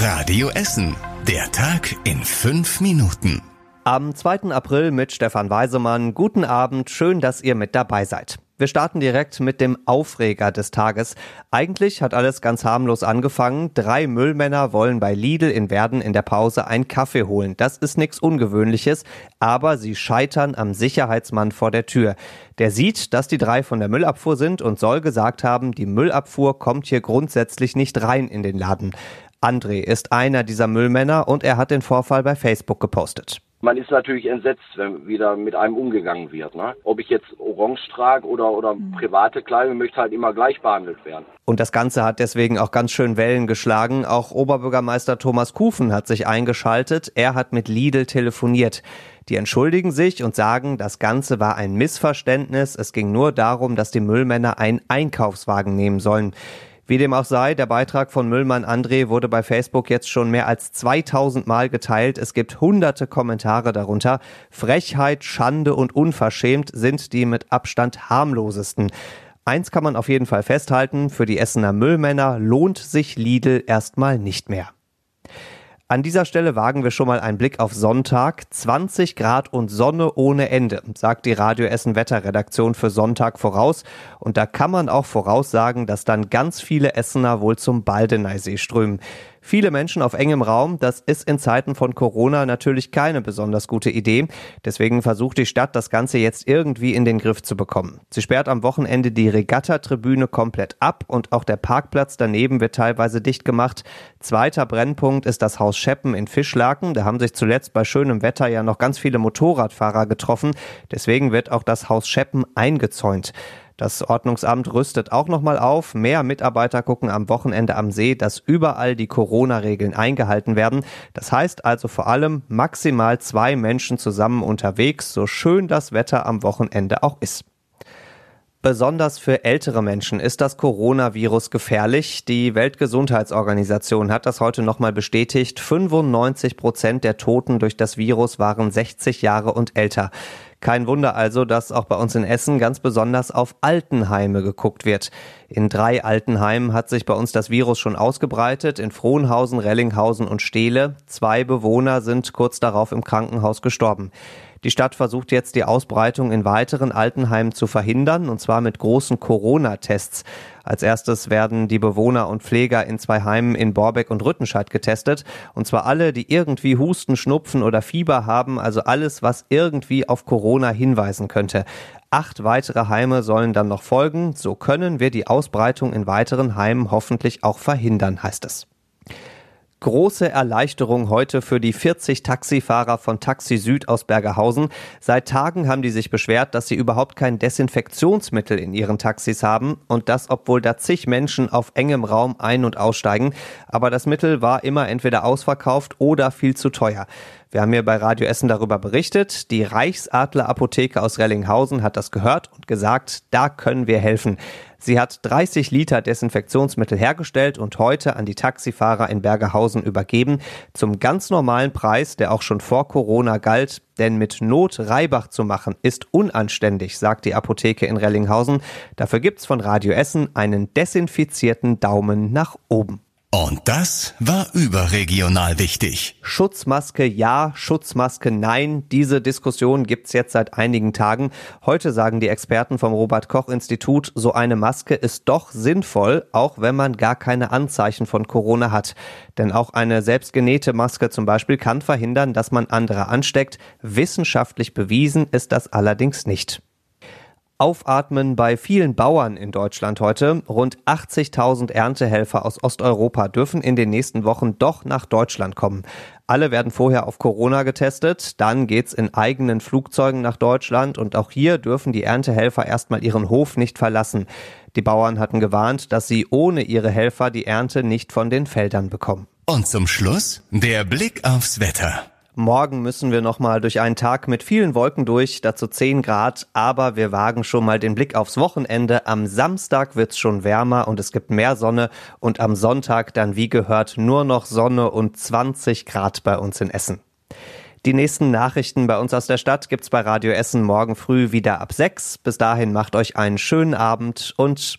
Radio Essen. Der Tag in fünf Minuten. Am 2. April mit Stefan Weisemann. Guten Abend, schön, dass ihr mit dabei seid. Wir starten direkt mit dem Aufreger des Tages. Eigentlich hat alles ganz harmlos angefangen. Drei Müllmänner wollen bei Lidl in Werden in der Pause einen Kaffee holen. Das ist nichts Ungewöhnliches, aber sie scheitern am Sicherheitsmann vor der Tür. Der sieht, dass die drei von der Müllabfuhr sind und soll gesagt haben, die Müllabfuhr kommt hier grundsätzlich nicht rein in den Laden. André ist einer dieser Müllmänner und er hat den Vorfall bei Facebook gepostet. Man ist natürlich entsetzt, wenn wieder mit einem umgegangen wird. Ne? Ob ich jetzt orange trage oder, oder mhm. private Kleidung, möchte halt immer gleich behandelt werden. Und das Ganze hat deswegen auch ganz schön Wellen geschlagen. Auch Oberbürgermeister Thomas Kufen hat sich eingeschaltet. Er hat mit Lidl telefoniert. Die entschuldigen sich und sagen, das Ganze war ein Missverständnis. Es ging nur darum, dass die Müllmänner einen Einkaufswagen nehmen sollen. Wie dem auch sei, der Beitrag von Müllmann André wurde bei Facebook jetzt schon mehr als 2000 Mal geteilt. Es gibt hunderte Kommentare darunter. Frechheit, Schande und unverschämt sind die mit Abstand harmlosesten. Eins kann man auf jeden Fall festhalten, für die Essener Müllmänner lohnt sich Lidl erstmal nicht mehr. An dieser Stelle wagen wir schon mal einen Blick auf Sonntag. 20 Grad und Sonne ohne Ende, sagt die Radio Essen Wetterredaktion für Sonntag voraus. Und da kann man auch voraussagen, dass dann ganz viele Essener wohl zum Baldeneysee strömen. Viele Menschen auf engem Raum, das ist in Zeiten von Corona natürlich keine besonders gute Idee. Deswegen versucht die Stadt, das Ganze jetzt irgendwie in den Griff zu bekommen. Sie sperrt am Wochenende die Regattatribüne komplett ab und auch der Parkplatz daneben wird teilweise dicht gemacht. Zweiter Brennpunkt ist das Haus Scheppen in Fischlaken. Da haben sich zuletzt bei schönem Wetter ja noch ganz viele Motorradfahrer getroffen. Deswegen wird auch das Haus Scheppen eingezäunt. Das Ordnungsamt rüstet auch nochmal auf. Mehr Mitarbeiter gucken am Wochenende am See, dass überall die Corona-Regeln eingehalten werden. Das heißt also vor allem maximal zwei Menschen zusammen unterwegs, so schön das Wetter am Wochenende auch ist. Besonders für ältere Menschen ist das Coronavirus gefährlich. Die Weltgesundheitsorganisation hat das heute nochmal bestätigt. 95 Prozent der Toten durch das Virus waren 60 Jahre und älter. Kein Wunder also, dass auch bei uns in Essen ganz besonders auf Altenheime geguckt wird. In drei Altenheimen hat sich bei uns das Virus schon ausgebreitet, in Frohnhausen, Rellinghausen und Steele. Zwei Bewohner sind kurz darauf im Krankenhaus gestorben. Die Stadt versucht jetzt die Ausbreitung in weiteren Altenheimen zu verhindern, und zwar mit großen Corona-Tests. Als erstes werden die Bewohner und Pfleger in zwei Heimen in Borbeck und Rüttenscheid getestet. Und zwar alle, die irgendwie Husten, Schnupfen oder Fieber haben, also alles, was irgendwie auf Corona hinweisen könnte. Acht weitere Heime sollen dann noch folgen. So können wir die Ausbreitung in weiteren Heimen hoffentlich auch verhindern, heißt es. Große Erleichterung heute für die 40 Taxifahrer von Taxi Süd aus Bergerhausen. Seit Tagen haben die sich beschwert, dass sie überhaupt kein Desinfektionsmittel in ihren Taxis haben und das, obwohl da zig Menschen auf engem Raum ein- und aussteigen. Aber das Mittel war immer entweder ausverkauft oder viel zu teuer. Wir haben hier bei Radio Essen darüber berichtet. Die Reichsadler Apotheke aus Rellinghausen hat das gehört und gesagt, da können wir helfen. Sie hat 30 Liter Desinfektionsmittel hergestellt und heute an die Taxifahrer in Bergerhausen übergeben. Zum ganz normalen Preis, der auch schon vor Corona galt. Denn mit Not Reibach zu machen ist unanständig, sagt die Apotheke in Rellinghausen. Dafür gibt's von Radio Essen einen desinfizierten Daumen nach oben. Und das war überregional wichtig. Schutzmaske ja, Schutzmaske nein. Diese Diskussion gibt's jetzt seit einigen Tagen. Heute sagen die Experten vom Robert Koch Institut, so eine Maske ist doch sinnvoll, auch wenn man gar keine Anzeichen von Corona hat. Denn auch eine selbstgenähte Maske zum Beispiel kann verhindern, dass man andere ansteckt. Wissenschaftlich bewiesen ist das allerdings nicht. Aufatmen bei vielen Bauern in Deutschland heute. Rund 80.000 Erntehelfer aus Osteuropa dürfen in den nächsten Wochen doch nach Deutschland kommen. Alle werden vorher auf Corona getestet, dann geht's in eigenen Flugzeugen nach Deutschland und auch hier dürfen die Erntehelfer erstmal ihren Hof nicht verlassen. Die Bauern hatten gewarnt, dass sie ohne ihre Helfer die Ernte nicht von den Feldern bekommen. Und zum Schluss der Blick aufs Wetter. Morgen müssen wir nochmal durch einen Tag mit vielen Wolken durch, dazu 10 Grad, aber wir wagen schon mal den Blick aufs Wochenende. Am Samstag wird's schon wärmer und es gibt mehr Sonne und am Sonntag dann wie gehört nur noch Sonne und 20 Grad bei uns in Essen. Die nächsten Nachrichten bei uns aus der Stadt gibt's bei Radio Essen morgen früh wieder ab 6. Bis dahin macht euch einen schönen Abend und